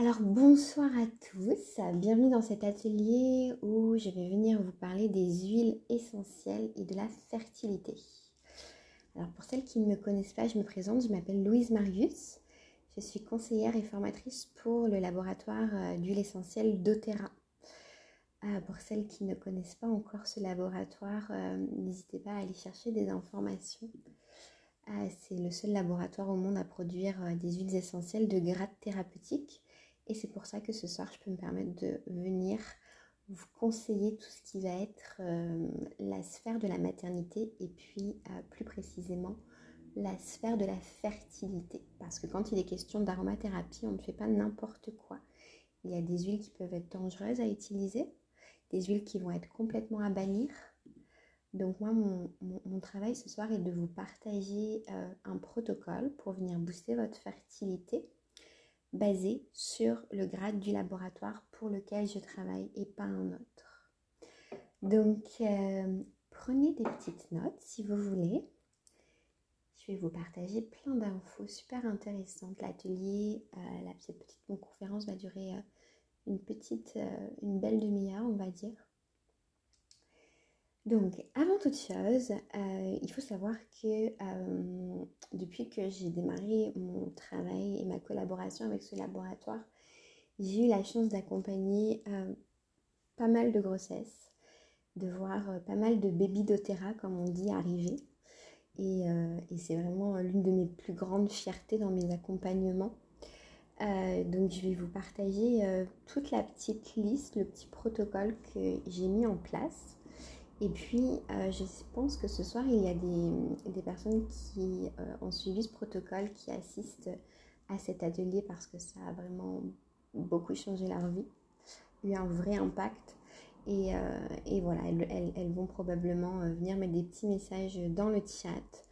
Alors bonsoir à tous, bienvenue dans cet atelier où je vais venir vous parler des huiles essentielles et de la fertilité. Alors pour celles qui ne me connaissent pas, je me présente, je m'appelle Louise Marius, je suis conseillère et formatrice pour le laboratoire euh, d'huile essentielle doTERRA. Euh, pour celles qui ne connaissent pas encore ce laboratoire, euh, n'hésitez pas à aller chercher des informations. C'est le seul laboratoire au monde à produire des huiles essentielles de grade thérapeutique et c'est pour ça que ce soir, je peux me permettre de venir vous conseiller tout ce qui va être euh, la sphère de la maternité et puis euh, plus précisément la sphère de la fertilité. Parce que quand il est question d'aromathérapie, on ne fait pas n'importe quoi. Il y a des huiles qui peuvent être dangereuses à utiliser, des huiles qui vont être complètement à bannir. Donc moi, mon, travail ce soir est de vous partager euh, un protocole pour venir booster votre fertilité basé sur le grade du laboratoire pour lequel je travaille et pas un autre. Donc, euh, prenez des petites notes si vous voulez. Je vais vous partager plein d'infos super intéressantes. L'atelier, euh, la petite, petite conférence va durer euh, une petite, une belle demi-heure, on va dire. Donc, avant toute chose, euh, il faut savoir que euh, depuis que j'ai démarré mon travail et ma collaboration avec ce laboratoire, j'ai eu la chance d'accompagner euh, pas mal de grossesses, de voir pas mal de baby doTERRA, comme on dit, arriver. Et, et c'est vraiment l'une de mes plus grandes fiertés dans mes accompagnements. donc, je vais vous partager toute la petite liste, le petit protocole que j'ai mis en place et puis, euh, je pense que ce soir, il y a des, personnes qui euh, ont suivi ce protocole, qui assistent à cet atelier parce que ça a vraiment beaucoup changé leur vie, eu un vrai impact. Et, euh, voilà, elles, vont probablement venir mettre des petits messages dans le chat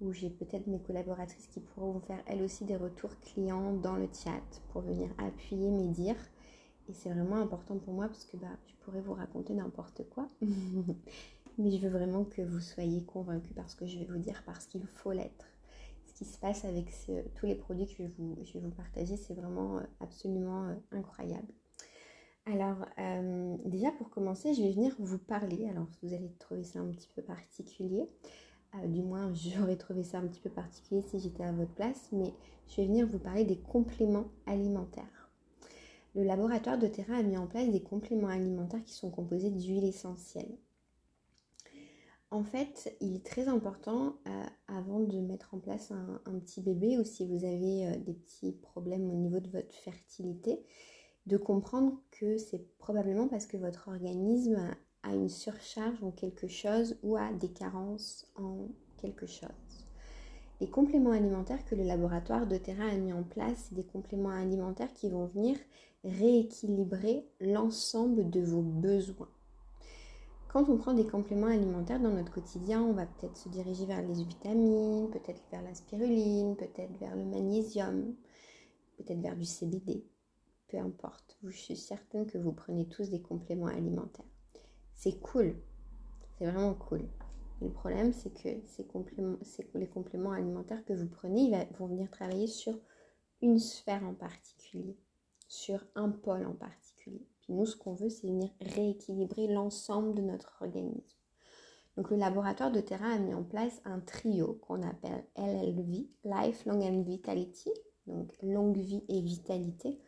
où j'ai peut-être mes collaboratrices qui pourront faire elles aussi des retours clients dans le chat pour venir appuyer mes dires. Et c'est vraiment important pour moi parce que bah, je pourrais vous raconter n'importe quoi. Mais je veux vraiment que vous soyez convaincus parce que je vais vous dire parce qu'il faut l'être. Ce qui se passe avec tous les produits que je vais vous, je vais vous partager, c'est vraiment euh, absolument euh, incroyable. Alors, euh, déjà pour commencer, je vais venir vous parler. Alors, vous allez trouver ça un petit peu particulier. du moins, j'aurais trouvé ça un petit peu particulier si j'étais à votre place. Mais je vais venir vous parler des compléments alimentaires le laboratoire de Terra a mis en place des compléments alimentaires qui sont composés d'huiles essentielles. En fait, il est très important, euh, avant de mettre en place un, petit bébé ou si vous avez euh, des petits problèmes au niveau de votre fertilité, de comprendre que c'est probablement parce que votre organisme a une surcharge en quelque chose ou a des carences en quelque chose. Les compléments alimentaires que le laboratoire de Terra a mis en place, c'est des compléments alimentaires qui vont venir rééquilibrer l'ensemble de vos besoins. Quand on prend des compléments alimentaires dans notre quotidien, on va peut-être se diriger vers les vitamines, peut-être vers la spiruline, peut-être vers le magnésium, peut-être vers du CBD, peu importe. Je suis certaine que vous prenez tous des compléments alimentaires. C'est cool, c'est vraiment cool. Le problème, c'est que les compléments alimentaires que vous prenez vont venir travailler sur une sphère en particulier sur un pôle en particulier. Puis nous, ce qu'on veut, c'est venir rééquilibrer l'ensemble de notre organisme. Donc le laboratoire de Terra a mis en place un trio qu'on appelle LLV, Life Long and Vitality, donc longue vie et vitalité.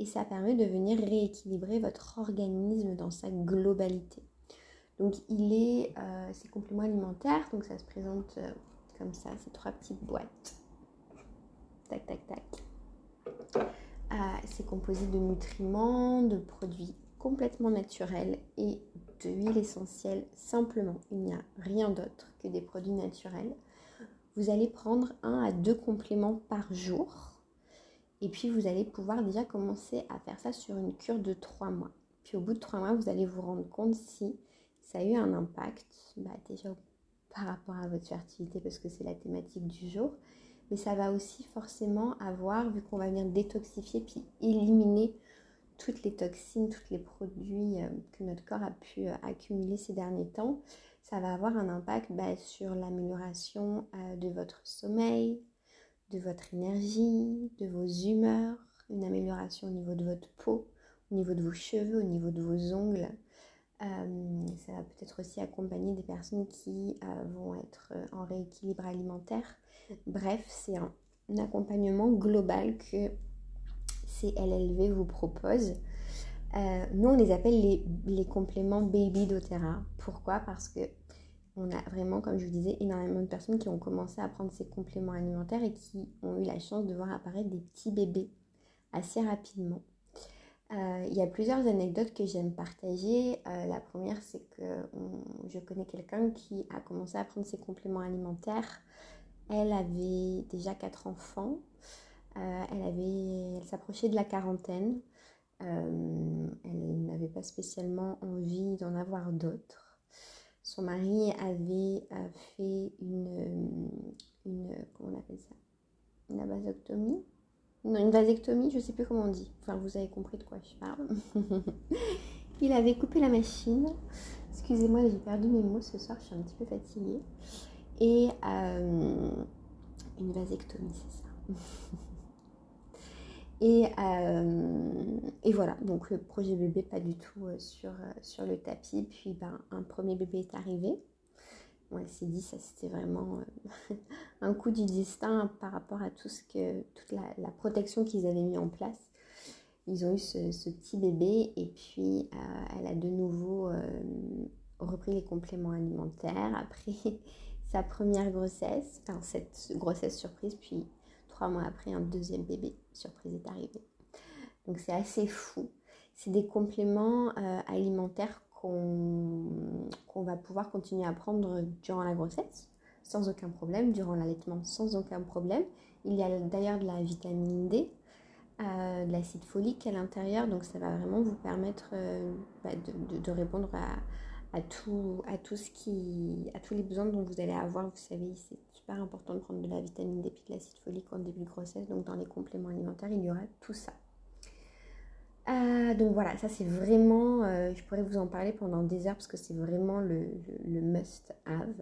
Et ça permet de venir rééquilibrer votre organisme dans sa globalité. Donc il est, euh, ces compléments alimentaires, donc ça se présente euh, comme ça, ces trois petites boîtes. Tac, tac, tac c'est composé de nutriments, de produits complètement naturels et d'huile essentielle simplement. Il n'y a rien d'autre que des produits naturels. Vous allez prendre un à deux compléments par jour. Et puis vous allez pouvoir déjà commencer à faire ça sur une cure de trois mois. Puis au bout de trois mois, vous allez vous rendre compte si ça a eu un impact, bah, déjà par rapport à votre fertilité, parce que c'est la thématique du jour, mais ça va aussi forcément avoir, vu qu'on va venir détoxifier puis éliminer toutes les toxines, tous les produits euh, que notre corps a pu euh, accumuler ces derniers temps, ça va avoir un impact bah, sur l'amélioration euh, de votre sommeil, de votre énergie, de vos humeurs, une amélioration au niveau de votre peau, au niveau de vos cheveux, au niveau de vos ongles. Ça va peut-être aussi accompagner des personnes qui vont être en rééquilibre alimentaire. Bref, c'est un, accompagnement global que CLLV vous propose. nous, on les appelle les, les compléments Baby doTERRA. Pourquoi? Parce que on a vraiment, comme je vous disais, énormément de personnes qui ont commencé à prendre ces compléments alimentaires et qui ont eu la chance de voir apparaître des petits bébés assez rapidement. Euh, il y a plusieurs anecdotes que j'aime partager. Euh, la première, c'est que je connais quelqu'un qui a commencé à prendre ses compléments alimentaires. Elle avait déjà quatre enfants. Euh, elle s'approchait de la quarantaine. elle n'avait pas spécialement envie d'en avoir d'autres. Son mari avait fait une, une, comment on appelle ça, une vasectomie une vasectomie, je sais plus comment on dit. Enfin, vous avez compris de quoi je parle. il avait coupé la machine. Excusez-moi, j'ai perdu mes mots ce soir, je suis un petit peu fatiguée. Et euh, une vasectomie, c'est ça. et, euh, et, voilà, donc le projet bébé pas du tout euh, sur, le tapis. Puis ben, un premier bébé est arrivé elle s'est dit ça c'était vraiment un coup du destin par rapport à tout ce que toute la, protection qu'ils avaient mis en place. Ils ont eu ce, petit bébé et puis elle a de nouveau repris les compléments alimentaires après sa première grossesse, enfin cette grossesse surprise, puis trois mois après un deuxième bébé surprise est arrivé. Donc c'est assez fou. C'est des compléments alimentaires qu'on va pouvoir continuer à prendre durant la grossesse sans aucun problème, durant l'allaitement sans aucun problème. Il y a d'ailleurs de la vitamine D, euh, de l'acide folique à l'intérieur, donc ça va vraiment vous permettre euh, bah, de, répondre à, tout, à, tout ce qui, à tous les besoins dont vous allez avoir. Vous savez, c'est super important de prendre de la vitamine D et de l'acide folique en début de grossesse, donc dans les compléments alimentaires, il y aura tout ça. Euh, donc voilà, ça c'est vraiment, euh, je pourrais vous en parler pendant des heures parce que c'est vraiment le, must-have.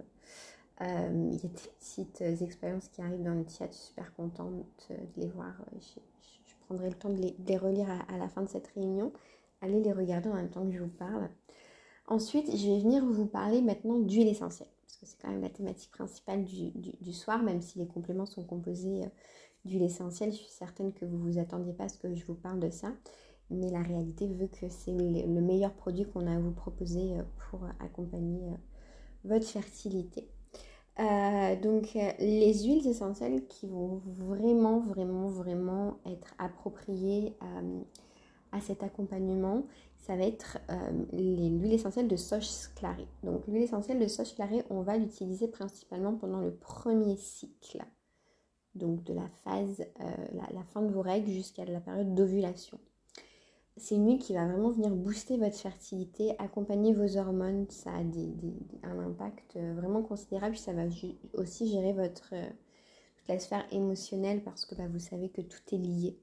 Euh, il y a des petites expériences qui arrivent dans le chat, je suis super contente de les voir. Je, prendrai le temps de les, relire à, la fin de cette réunion. Allez les regarder en même temps que je vous parle. Ensuite, je vais venir vous parler maintenant d'huile essentielle, parce que c'est quand même la thématique principale du, du, soir, même si les compléments sont composés d'huile essentielle. Je suis certaine que vous ne vous attendiez pas à ce que je vous parle de ça mais la réalité veut que c'est le meilleur produit qu'on a à vous proposer euh, pour accompagner euh, votre fertilité. Euh, donc les huiles essentielles qui vont vraiment, vraiment, vraiment être appropriées à cet accompagnement, ça va être l'huile essentielle de soja clarée. Donc l'huile essentielle de soja clarée, on va l'utiliser principalement pendant le premier cycle. Donc de la phase, la, la, fin de vos règles jusqu'à la période d'ovulation c'est une huile qui va vraiment venir booster votre fertilité, accompagner vos hormones. Ça a un impact euh, vraiment considérable. Ça va aussi gérer votre, euh, toute la sphère émotionnelle parce que bah, vous savez que tout est lié.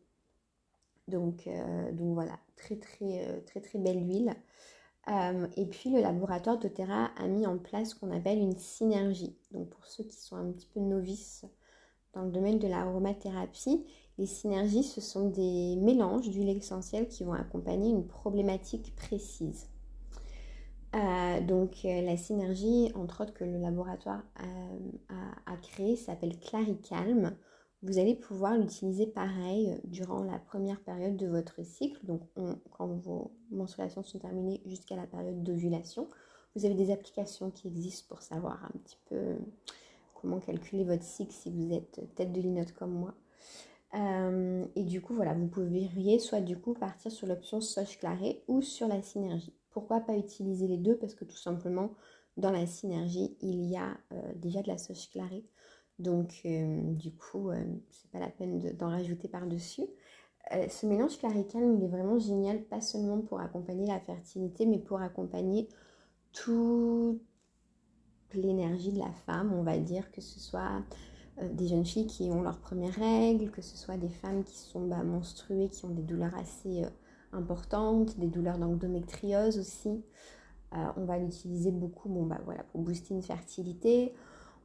Donc, euh, donc voilà, très très très très belle huile. et puis le laboratoire doTERRA a mis en place ce qu'on appelle une synergie. Donc pour ceux qui sont un petit peu novices dans le domaine de l'aromathérapie, les synergies, ce sont des mélanges d'huiles essentielles qui vont accompagner une problématique précise. Euh, donc euh, la synergie, entre autres, que le laboratoire a, créée s'appelle Claricalm. Vous allez pouvoir l'utiliser pareil durant la première période de votre cycle, donc quand vos menstruations sont terminées jusqu'à la période d'ovulation. Vous avez des applications qui existent pour savoir un petit peu comment calculer votre cycle si vous êtes tête de linotte comme moi. Euh, et du coup, voilà, vous pourriez soit du coup partir sur l'option Soche Claré ou sur la synergie. Pourquoi pas utiliser les deux? Parce que tout simplement, dans la synergie, il y a euh, déjà de la Soche Claré. Donc, euh, du coup, c'est pas la peine d'en rajouter par-dessus. ce mélange calme, il est vraiment génial, pas seulement pour accompagner la fertilité, mais pour accompagner toute l'énergie de la femme, on va dire, que ce soit euh, des jeunes filles qui ont leurs premières règles, que ce soit des femmes qui sont bah, menstruées, qui ont des douleurs assez euh, importantes, des douleurs d'endométriose aussi. Euh, on va l'utiliser beaucoup bon, bah, pour booster une fertilité.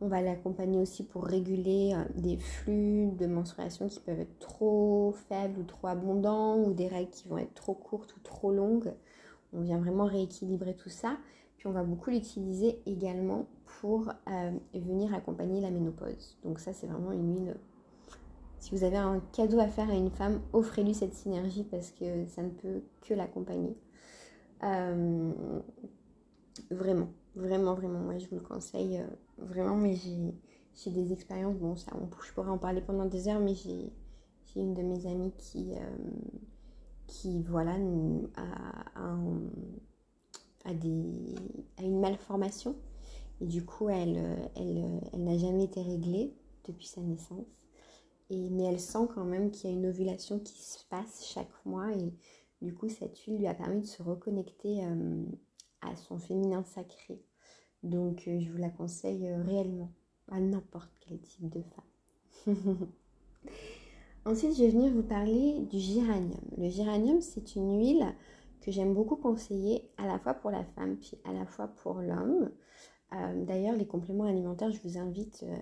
On va l'accompagner aussi pour réguler euh, des flux de menstruation qui peuvent être trop faibles ou trop abondants ou des règles qui vont être trop courtes ou trop longues. On vient vraiment rééquilibrer tout ça. Puis on va beaucoup l'utiliser également pour euh, venir accompagner la ménopause. Donc ça c'est vraiment une huile. Si vous avez un cadeau à faire à une femme, offrez-lui cette synergie parce que ça ne peut que l'accompagner. Euh, vraiment, vraiment, vraiment, moi je vous le conseille euh, vraiment, mais j'ai des expériences, bon ça, on, je pourrais en parler pendant des heures, mais j'ai une de mes amies qui, qui voilà, a, a, des, a une malformation et du coup, elle, euh, elle, euh, elle n'a jamais été réglée depuis sa naissance. Et, mais elle sent quand même qu'il y a une ovulation qui se passe chaque mois. Et du coup, cette huile lui a permis de se reconnecter euh, à son féminin sacré. Donc, je vous la conseille réellement à n'importe quel type de femme. Ensuite, je vais venir vous parler du géranium. Le géranium, c'est une huile que j'aime beaucoup conseiller à la fois pour la femme puis à la fois pour l'homme. Euh, d'ailleurs, les compléments alimentaires, je vous invite euh,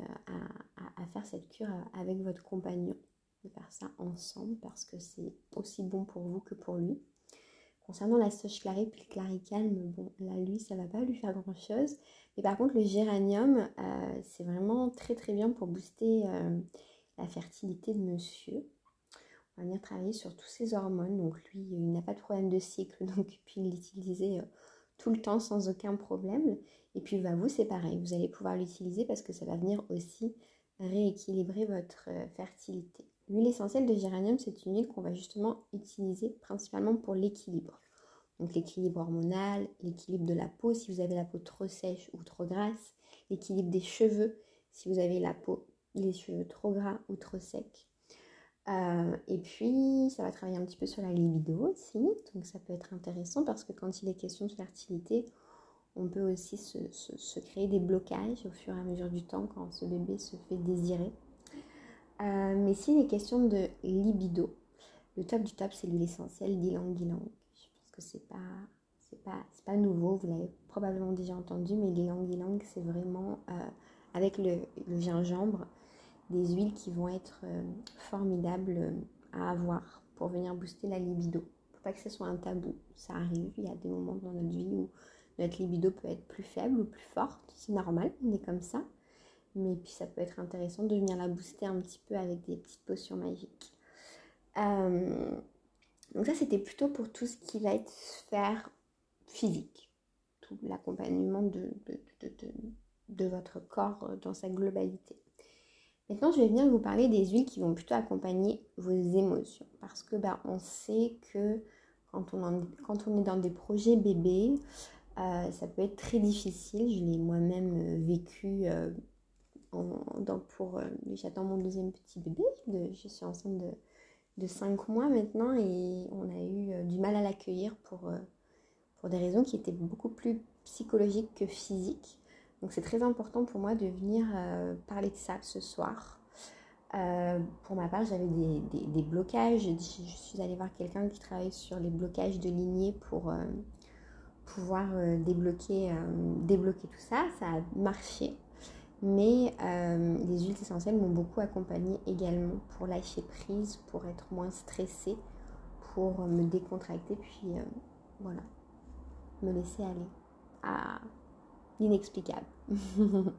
à, faire cette cure euh, avec votre compagnon, de faire ça ensemble parce que c'est aussi bon pour vous que pour lui. Concernant la soche clarée puis le claricalme, bon, là, lui, ça va pas lui faire grand chose. Mais par contre, le géranium, c'est vraiment très très bien pour booster la fertilité de monsieur. On va venir travailler sur tous ses hormones. Donc, lui, il n'a pas de problème de cycle, donc puis l'utiliser tout le temps sans aucun problème. Et puis bah, vous, c'est pareil, vous allez pouvoir l'utiliser parce que ça va venir aussi rééquilibrer votre euh, fertilité. L'huile essentielle de géranium, c'est une huile qu'on va justement utiliser principalement pour l'équilibre. Donc l'équilibre hormonal, l'équilibre de la peau si vous avez la peau trop sèche ou trop grasse, l'équilibre des cheveux si vous avez la peau, les cheveux trop gras ou trop secs. Euh, et puis, ça va travailler un petit peu sur la libido aussi. Donc, ça peut être intéressant parce que quand il est question de fertilité, on peut aussi se, créer des blocages au fur et à mesure du temps quand ce bébé se fait désirer. Euh, mais s'il est question de libido, le top du top, c'est l'huile essentielle d'ylang ylang. Je pense que c'est pas, c'est pas, pas nouveau, vous l'avez probablement déjà entendu, mais l'ylang ylang, c'est vraiment euh, avec le, gingembre des huiles qui vont être euh, formidables à avoir pour venir booster la libido. Faut pas que ce soit un tabou, ça arrive, il y a des moments dans notre vie où notre libido peut être plus faible ou plus forte, c'est normal, on est comme ça. Mais puis ça peut être intéressant de venir la booster un petit peu avec des petites potions magiques. Euh, donc ça c'était plutôt pour tout ce qui va être sphère physique, tout l'accompagnement de, de, votre corps dans sa globalité. Maintenant, je vais venir vous parler des huiles qui vont plutôt accompagner vos émotions. Parce que bah, on sait que quand on, quand on est dans des projets bébés, euh, ça peut être très difficile. Je l'ai moi-même euh, vécu euh, pour. J'attends mon deuxième petit bébé. je suis enceinte de, de 5 mois maintenant et on a eu du mal à l'accueillir pour, pour des raisons qui étaient beaucoup plus psychologiques que physiques. Donc c'est très important pour moi de venir parler de ça ce soir. pour ma part, j'avais des, des, blocages. Je, suis allée voir quelqu'un qui travaille sur les blocages de lignée pour pouvoir euh, débloquer, euh, débloquer tout ça. Ça a marché. Mais euh, les huiles essentielles m'ont beaucoup accompagnée également pour lâcher prise, pour être moins stressée, pour me décontracter, puis voilà, me laisser aller à l'inexplicable.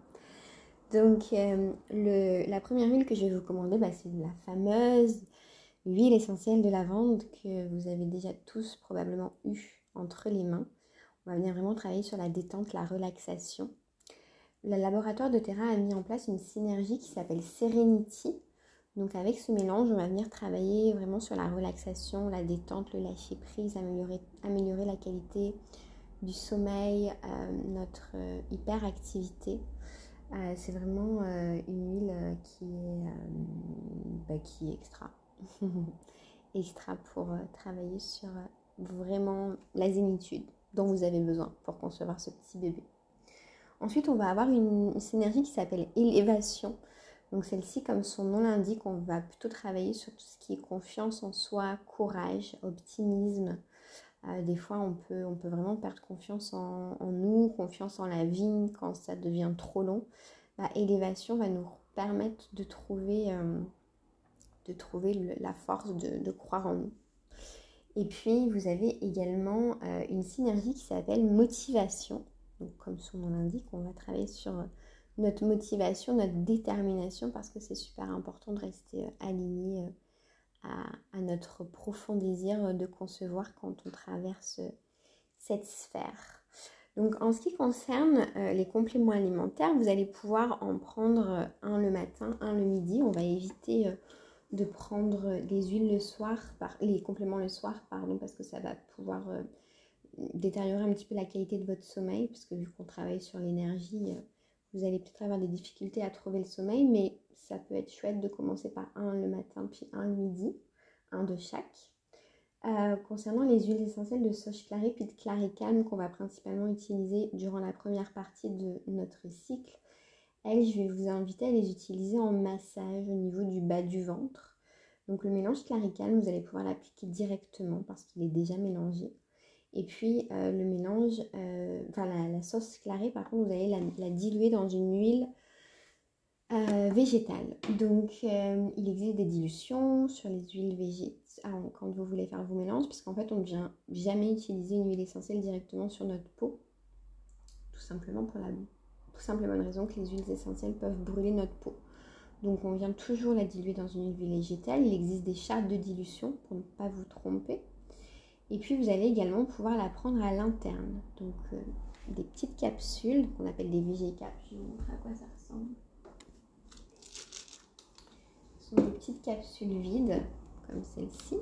Donc, le, la première huile que je vais vous commander, bah, c'est la fameuse huile essentielle de lavande que vous avez déjà tous probablement eu entre les mains. On va venir vraiment travailler sur la détente, la relaxation. Le laboratoire de Terra a mis en place une synergie qui s'appelle Serenity. Donc avec ce mélange, on va venir travailler vraiment sur la relaxation, la détente, le lâcher prise, améliorer, la qualité du sommeil, euh, notre euh, hyperactivité. Euh, c'est vraiment une huile qui est, bah, qui extra. extra pour travailler sur vraiment la zénitude dont vous avez besoin pour concevoir ce petit bébé. Ensuite, on va avoir une, synergie qui s'appelle élévation. Donc celle-ci, comme son nom l'indique, on va plutôt travailler sur tout ce qui est confiance en soi, courage, optimisme. Euh, des fois, on peut, vraiment perdre confiance en, nous, confiance en la vie quand ça devient trop long. bah, élévation va nous permettre de trouver, euh, de trouver la force de, croire en nous. Et puis, vous avez également euh, une synergie qui s'appelle motivation. Donc, comme son nom l'indique, on va travailler sur notre motivation, notre détermination, parce que c'est super important de rester aligné à, notre profond désir de concevoir quand on traverse cette sphère. Donc en ce qui concerne euh, les compléments alimentaires, vous allez pouvoir en prendre un le matin, un le midi. On va éviter euh, de prendre les huiles le soir, par, les compléments le soir, pardon, parce que ça va pouvoir euh, détériorer un petit peu la qualité de votre sommeil, parce que vu qu'on travaille sur l'énergie, vous allez peut-être avoir des difficultés à trouver le sommeil, mais ça peut être chouette de commencer par un le matin, puis un le midi, un de chaque. Euh, concernant les huiles essentielles de sauge clarée puis de claré calme qu'on va principalement utiliser durant la première partie de notre cycle, elles, je vais vous inviter à les utiliser en massage au niveau du bas du ventre. Donc le mélange claré calme, vous allez pouvoir l'appliquer directement parce qu'il est déjà mélangé. Et puis euh, le mélange, euh, enfin la, sauce clarée, par contre, vous allez la diluer dans une huile euh, végétale. Donc, il existe des dilutions sur les huiles végétales quand vous voulez faire vos mélanges, puisqu'en fait, on ne vient jamais utiliser une huile essentielle directement sur notre peau, tout simplement pour la tout simplement une raison que les huiles essentielles peuvent brûler notre peau. Donc, on vient toujours la diluer dans une huile végétale. Il existe des chartes de dilution pour ne pas vous tromper. Et puis, vous allez également pouvoir la prendre à l'interne. Donc, euh, des petites capsules qu'on appelle des végécapes. Je vais vous montrer à quoi ça ressemble des petites capsules vides, comme celle-ci.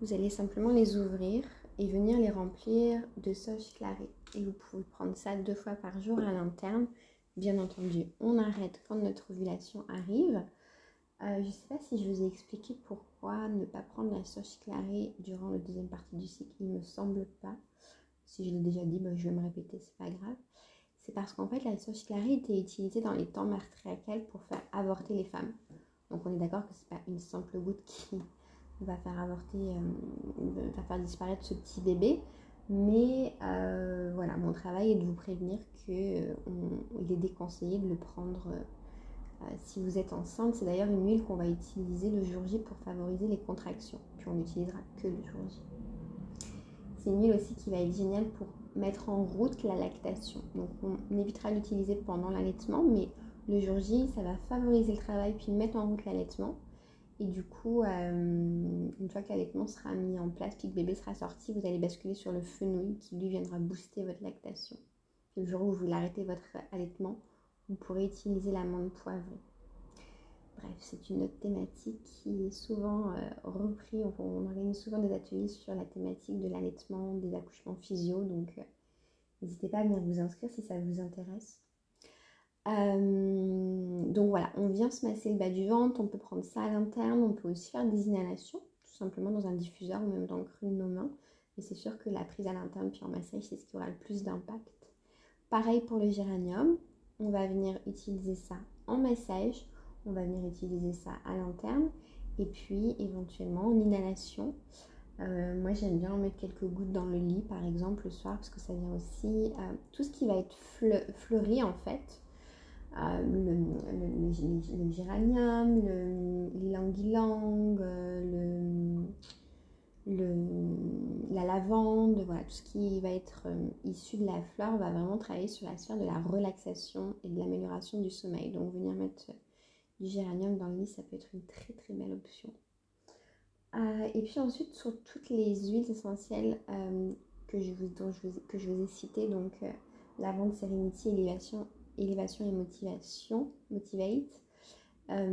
Vous allez simplement les ouvrir et venir les remplir de sauge clarée. Et vous pouvez prendre ça deux fois par jour à l'interne. Bien entendu, on arrête quand notre ovulation arrive. Euh, je ne sais pas si je vous ai expliqué pourquoi ne pas prendre la sauge clarée durant la deuxième partie du cycle. Il ne me semble pas. Si je l'ai déjà dit, ben, je vais me répéter, c'est pas grave c'est parce qu'en fait la sauge clarée était utilisée dans les temps matriarcales pour faire avorter les femmes. Donc on est d'accord que c'est pas une simple goutte qui va faire avorter, euh, va faire disparaître ce petit bébé. Mais euh, voilà, mon travail est de vous prévenir qu'il est déconseillé de le prendre si vous êtes enceinte. C'est d'ailleurs une huile qu'on va utiliser le jour J pour favoriser les contractions. Puis on n'utilisera que le jour J. C'est une huile aussi qui va être géniale pour mettre en route la lactation. Donc on évitera d'utiliser pendant l'allaitement, mais le jour J, ça va favoriser le travail puis mettre en route l'allaitement. Et du coup, euh, une fois que l'allaitement sera mis en place puis que bébé sera sorti, vous allez basculer sur le fenouil qui lui viendra booster votre lactation. le jour où vous l'arrêtez votre allaitement, vous pourrez utiliser l'amande poivrée. Bref, c'est une autre thématique qui est souvent euh, reprise. On, organise souvent des ateliers sur la thématique de l'allaitement, des accouchements physio. Donc, euh, n'hésitez pas à venir vous inscrire si ça vous intéresse. Euh, donc voilà, on vient se masser le bas du ventre. On peut prendre ça à l'interne. On peut aussi faire des inhalations, tout simplement dans un diffuseur ou même dans le creux de nos mains. Mais c'est sûr que la prise à l'interne puis en massage, c'est ce qui aura le plus d'impact. Pareil pour le géranium. On va venir utiliser ça en massage on va venir utiliser ça à l'interne et puis éventuellement en inhalation. Euh, moi j'aime bien en mettre quelques gouttes dans le lit par exemple le soir parce que ça vient aussi euh, tout ce qui va être fleuri en fait. Euh, le, géranium, l'ilang-ilang, le, la lavande, voilà, tout ce qui va être issu de la fleur va vraiment travailler sur la sphère de la relaxation et de l'amélioration du sommeil. Donc venir mettre du géranium dans le lit, ça peut être une très très belle option. Euh, et puis ensuite, sur toutes les huiles essentielles euh, que, je vous, ai citées, donc euh, lavande, sérénité, élévation, élévation et motivation, motivate.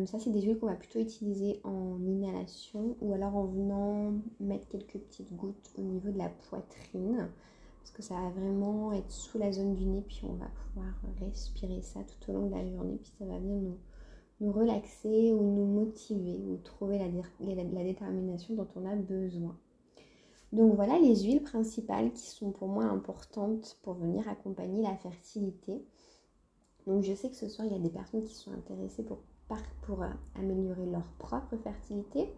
Ça, c'est des huiles qu'on va plutôt utiliser en inhalation ou alors en venant mettre quelques petites gouttes au niveau de la poitrine parce que ça va vraiment être sous la zone du nez, puis on va pouvoir respirer ça tout au long de la journée, puis ça va bien nous, nous relaxer ou nous motiver ou trouver la, détermination dont on a besoin. Donc voilà les huiles principales qui sont pour moi importantes pour venir accompagner la fertilité. Donc je sais que ce soir il y a des personnes qui sont intéressées pour, pour euh, améliorer leur propre fertilité,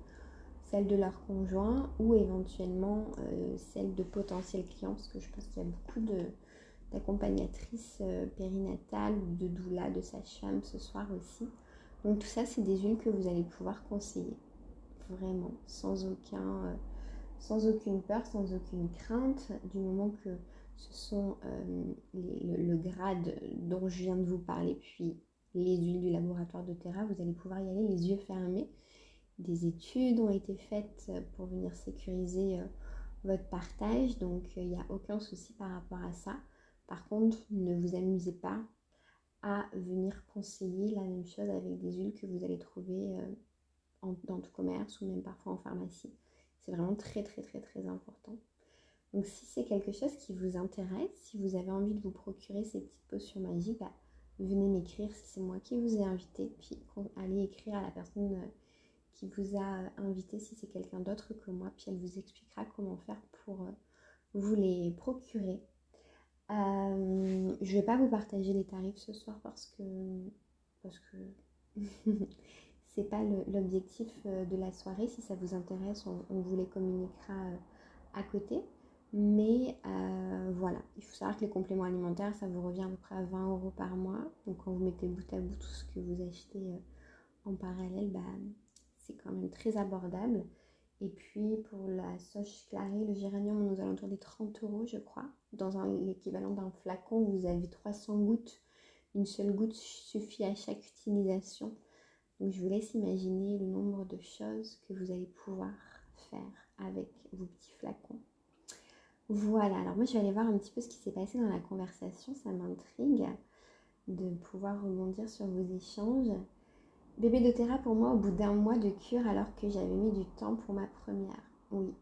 celle de leur conjoint ou éventuellement euh, celle de potentiels clients parce que je pense qu'il y a beaucoup de, d'accompagnatrice périnatale ou de doula, de sage-femme ce soir aussi. Donc tout ça, c'est des huiles que vous allez pouvoir conseiller. Vraiment, sans, aucun, sans aucune peur, sans aucune crainte, du moment que ce sont le, grade dont je viens de vous parler, puis les huiles du laboratoire de Terra, vous allez pouvoir y aller les yeux fermés. Des études ont été faites pour venir sécuriser votre partage, donc il n'y a aucun souci par rapport à ça. Par contre, ne vous amusez pas à venir conseiller la même chose avec des huiles que vous allez trouver dans tout commerce ou même parfois en pharmacie. C'est vraiment très très très très important. Donc si c'est quelque chose qui vous intéresse, si vous avez envie de vous procurer ces petites potions magiques, bah, venez m'écrire si c'est moi qui vous ai invité, puis allez écrire à la personne euh, qui vous a euh, invité si c'est quelqu'un d'autre que moi, puis elle vous expliquera comment faire pour euh, vous les procurer. je ne vais pas vous partager les tarifs ce soir parce que parce que c'est pas l'objectif de la soirée. Si ça vous intéresse, on, on vous les communiquera à côté. Mais euh, voilà, il faut savoir que les compléments alimentaires, ça vous revient à peu près à 20 euros par mois. Donc quand vous mettez bout à bout tout ce que vous achetez euh, en parallèle, bah, c'est quand même très abordable. Et puis pour la soche clarée, le géranium, on nous alentours des 30 euros, je crois. Dans l'équivalent d'un flacon, vous avez 300 gouttes. Une seule goutte suffit à chaque utilisation. Donc je vous laisse imaginer le nombre de choses que vous allez pouvoir faire avec vos petits flacons. Voilà, alors moi je vais aller voir un petit peu ce qui s'est passé dans la conversation, ça m'intrigue de pouvoir rebondir sur vos échanges. Bébé de pour moi au bout d'un mois de cure alors que j'avais mis du temps pour ma première. Oui,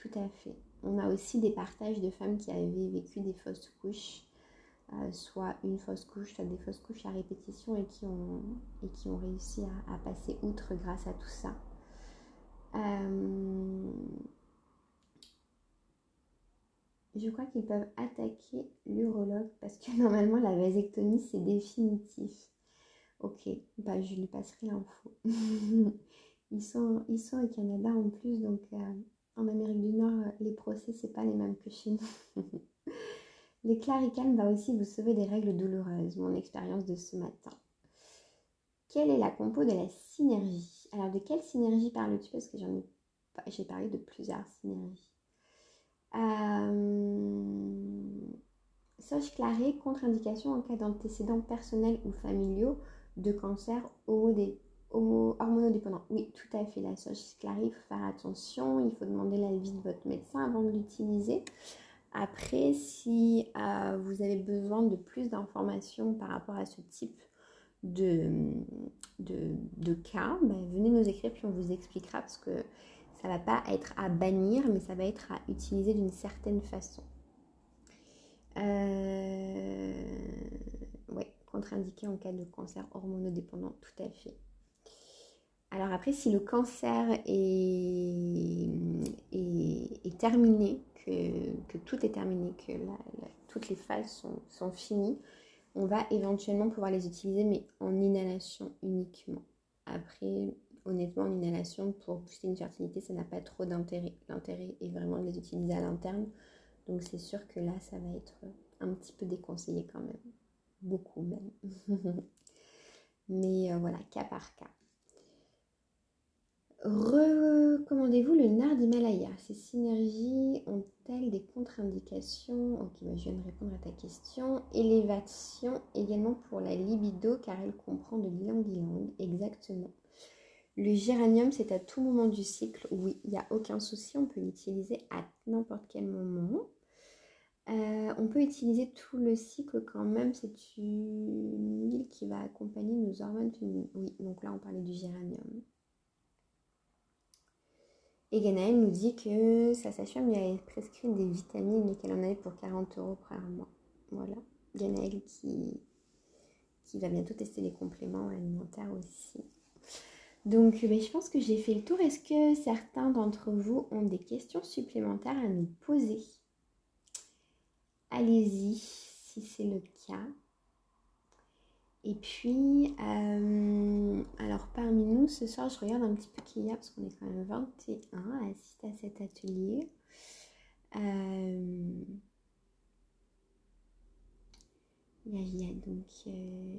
tout à fait. On a aussi des partages de femmes qui avaient vécu des fausses couches, euh, soit une fausse couche, soit des fausses couches à répétition et qui ont réussi à, passer outre grâce à tout ça. Je crois qu'ils peuvent attaquer l'urologue parce que normalement la vasectomie c'est définitif. Ok, bah je lui passerai l'info. ils, sont, ils sont au Canada en plus, donc euh, en Amérique du Nord, les procès c'est pas les mêmes que chez nous. les claricalmes va aussi vous sauver des règles douloureuses, mon expérience de ce matin. Quelle est la compo de la synergie? Alors de quelle synergie parles-tu? Parce que j'en ai, j'ai parlé de plusieurs synergies. Euh, Soche clarée, contre-indication en cas d'antécédents personnels ou familiaux de cancer hormonodépendant. Oui, tout à fait. La soche clarée, il faut faire attention. Il faut demander l'avis de votre médecin avant de l'utiliser. Après, si euh, vous avez besoin de plus d'informations par rapport à ce type de, de, cas, ben, venez nous écrire puis on vous expliquera parce que ça va pas être à bannir, mais ça va être à utiliser d'une certaine façon. Euh... Oui, contre-indiqué en cas de cancer hormonodépendant, tout à fait. Alors après, si le cancer est, est, terminé, que, tout est terminé, que toutes les phases sont, sont finies, on va éventuellement pouvoir les utiliser, mais en inhalation uniquement. Après, honnêtement, l'inhalation pour pousser une fertilité, ça n'a pas trop d'intérêt. L'intérêt est vraiment de les utiliser à l'interne. Donc c'est sûr que là, ça va être un petit peu déconseillé quand même. Beaucoup même. Mais euh, voilà, cas par cas. Recommandez-vous le nard d'Himalaya? Ces synergies ont-elles des contre-indications? Ok, bah, je viens de répondre à ta question. Élévation également pour la libido car elle comprend de l'ilang-ilang. Exactement. Le géranium, c'est à tout moment du cycle. Oui, il n'y a aucun souci, on peut l'utiliser à n'importe quel moment. Euh, on peut utiliser tout le cycle quand même. C'est une huile qui va accompagner nos hormones. Oui, donc là, on parlait du géranium. Et Ganaël nous dit que sa sage-femme lui avait prescrit des vitamines et qu'elle en avait pour 40 euros par mois. Voilà. Ganaël qui, qui va bientôt tester les compléments alimentaires aussi. Donc, ben, je pense que j'ai fait le tour. Est-ce que certains d'entre vous ont des questions supplémentaires à nous poser? Allez-y, si c'est le cas. Et puis, euh, alors parmi nous, ce soir, je regarde un petit peu qui y a, parce qu'on est quand même 21 à à cet atelier. Euh, Donc, euh,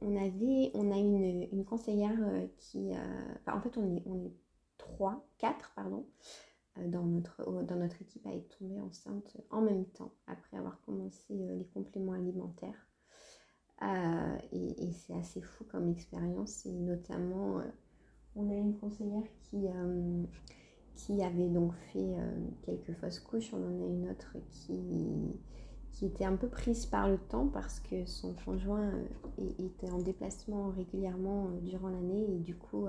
on avait, on a une, conseillère euh, qui, en fait, on est, trois, quatre, pardon, dans notre, dans notre équipe à être tombée enceinte en même temps après avoir commencé les compléments alimentaires. et, c'est assez fou comme expérience, et notamment on a une conseillère qui, euh, qui avait donc fait euh, quelques fausses couches. On en a une autre qui, qui était un peu prise par le temps parce que son conjoint euh, était en déplacement régulièrement durant l'année et du coup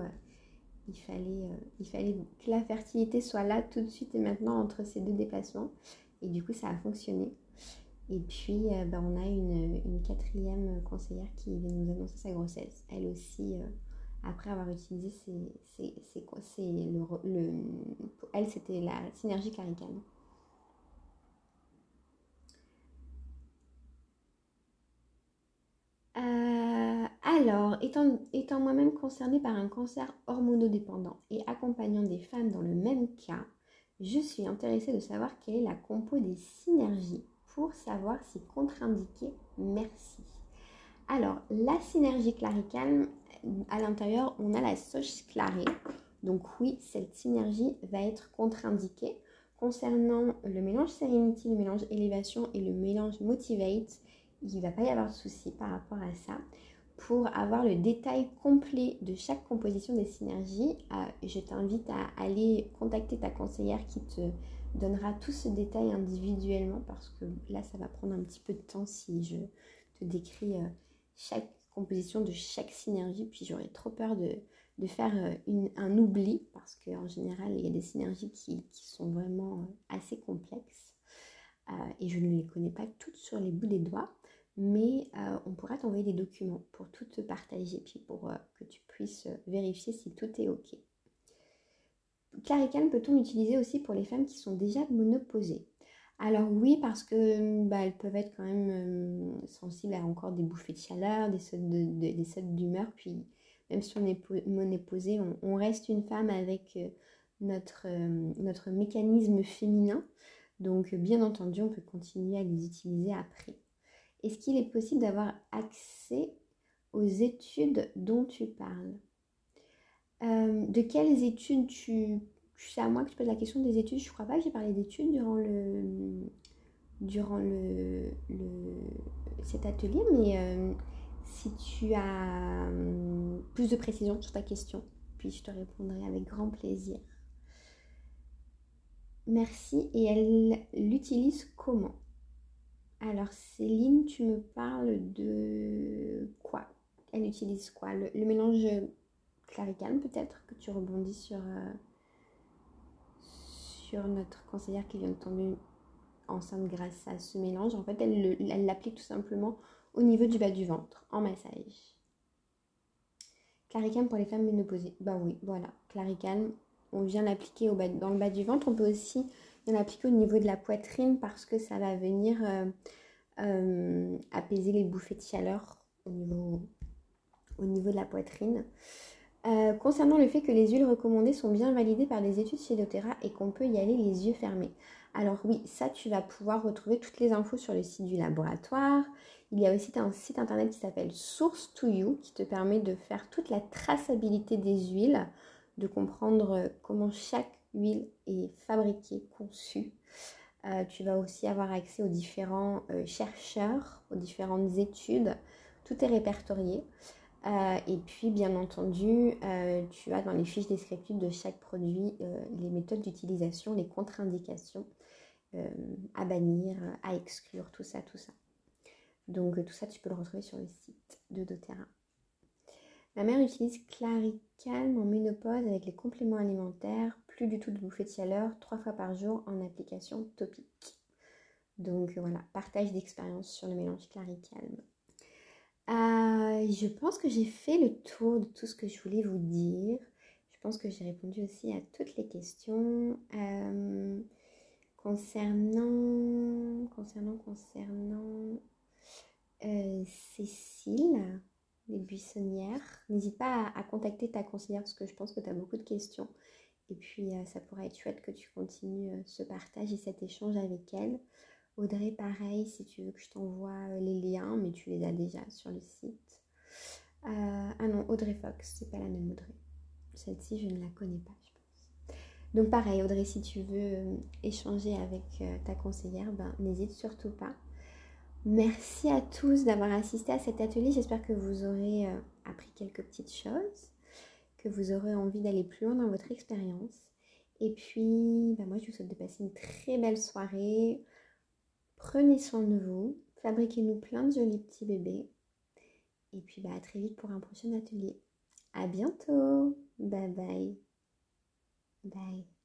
il fallait, il fallait que la fertilité soit là tout de suite et maintenant entre ces deux déplacements. Et du coup ça a fonctionné. Et puis ben, on a une, quatrième conseillère qui vient nous annoncer sa grossesse. Elle aussi après avoir utilisé c'est le, le, elle c'était la synergie claricane euh, alors, étant, moi-même concernée par un cancer hormonodépendant et accompagnant des femmes dans le même cas, je suis intéressée de savoir quelle est la compo des synergies pour savoir si contre-indiqué, merci. Alors, la synergie claricale, à l'intérieur, on a la sauge clarée. Donc oui, cette synergie va être contre-indiquée. Concernant le mélange Serenity, le mélange Élévation et le mélange Motivate, il ne va pas y avoir de souci par rapport à ça. Pour avoir le détail complet de chaque composition des synergies, euh, je t'invite à aller contacter ta conseillère qui te donnera tout ce détail individuellement parce que là, ça va prendre un petit peu de temps si je te décris euh, chaque composition de chaque synergie, puis j'aurais trop peur de, de faire euh, un oubli, parce qu'en général, il y a des synergies qui, sont vraiment assez complexes, et je ne les connais pas toutes sur les bouts des doigts, mais on pourra t'envoyer des documents pour tout te partager, puis pour que tu puisses vérifier si tout est OK. Clarican peut-on l'utiliser aussi pour les femmes qui sont déjà monoposées? Alors oui, parce que bah, elles peuvent être quand même euh, sensibles à encore des bouffées de chaleur, des sautes d'humeur. Puis même si on est monéposé, on, reste une femme avec euh, notre, euh, notre mécanisme féminin. Donc bien entendu, on peut continuer à les utiliser après. Est-ce qu'il est possible d'avoir accès aux études dont tu parles? De quelles études tu c'est à moi que tu poses la question des études. Je crois pas que j'ai parlé d'études durant cet atelier, mais euh, si tu as hum, plus de précision sur ta question, puis je te répondrai avec grand plaisir. Merci. Et elle l'utilise comment? Alors Céline, tu me parles de quoi? Elle utilise quoi? Le, mélange claricane peut-être que tu rebondis sur... Euh, notre conseillère qui vient de tomber enceinte grâce à ce mélange. En fait, elle l'applique tout simplement au niveau du bas du ventre, en massage. Claricane pour les femmes ménopausées. Bah oui, voilà. Claricane, on vient l'appliquer dans le bas du ventre. On peut aussi l'appliquer au niveau de la poitrine parce que ça va venir euh, euh, apaiser les bouffées de chaleur au niveau, au niveau de la poitrine. Euh, concernant le fait que les huiles recommandées sont bien validées par les études chez et qu'on peut y aller les yeux fermés. Alors oui, ça tu vas pouvoir retrouver toutes les infos sur le site du laboratoire. Il y a aussi un site internet qui s'appelle Source to You qui te permet de faire toute la traçabilité des huiles, de comprendre comment chaque huile est fabriquée, conçue. Euh, tu vas aussi avoir accès aux différents euh, chercheurs, aux différentes études. Tout est répertorié. Euh, et puis, bien entendu, tu as dans les fiches descriptives de chaque produit les méthodes d'utilisation, les contre-indications à bannir, à exclure, tout ça, tout ça. Donc, tout ça, tu peux le retrouver sur le site de doTERRA. Ma mère utilise Claricalm en ménopause avec les compléments alimentaires, du tout de bouffée de chaleur, trois fois par jour en application topique. Donc voilà, partage d'expérience sur le mélange Claricalm. Euh, je pense que j'ai fait le tour de tout ce que je voulais vous dire. Je pense que j'ai répondu aussi à toutes les questions. Euh, concernant, concernant, concernant euh, Cécile, les buissonnières, n'hésite pas à, contacter ta conseillère parce que je pense que tu as beaucoup de questions. Et puis, ça pourrait être chouette que tu continues ce partage et cet échange avec elle Audrey, pareil, si tu veux que je t'envoie les liens, mais tu les as déjà sur le site. ah non, Audrey Fox, c'est pas la même Audrey. Celle-ci, je ne la connais pas, je pense. Donc pareil, Audrey, si tu veux échanger avec ta conseillère, ben, n'hésite surtout pas. Merci à tous d'avoir assisté à cet atelier. J'espère que vous aurez euh, appris quelques petites choses, que vous aurez envie d'aller plus loin dans votre expérience. Et puis, bah, moi, je vous souhaite de passer une très belle soirée. Prenez soin de vous. Fabriquez-nous plein de jolis petits bébés. Et puis, bah, à très vite pour un prochain atelier. À bientôt. Bye bye. Bye.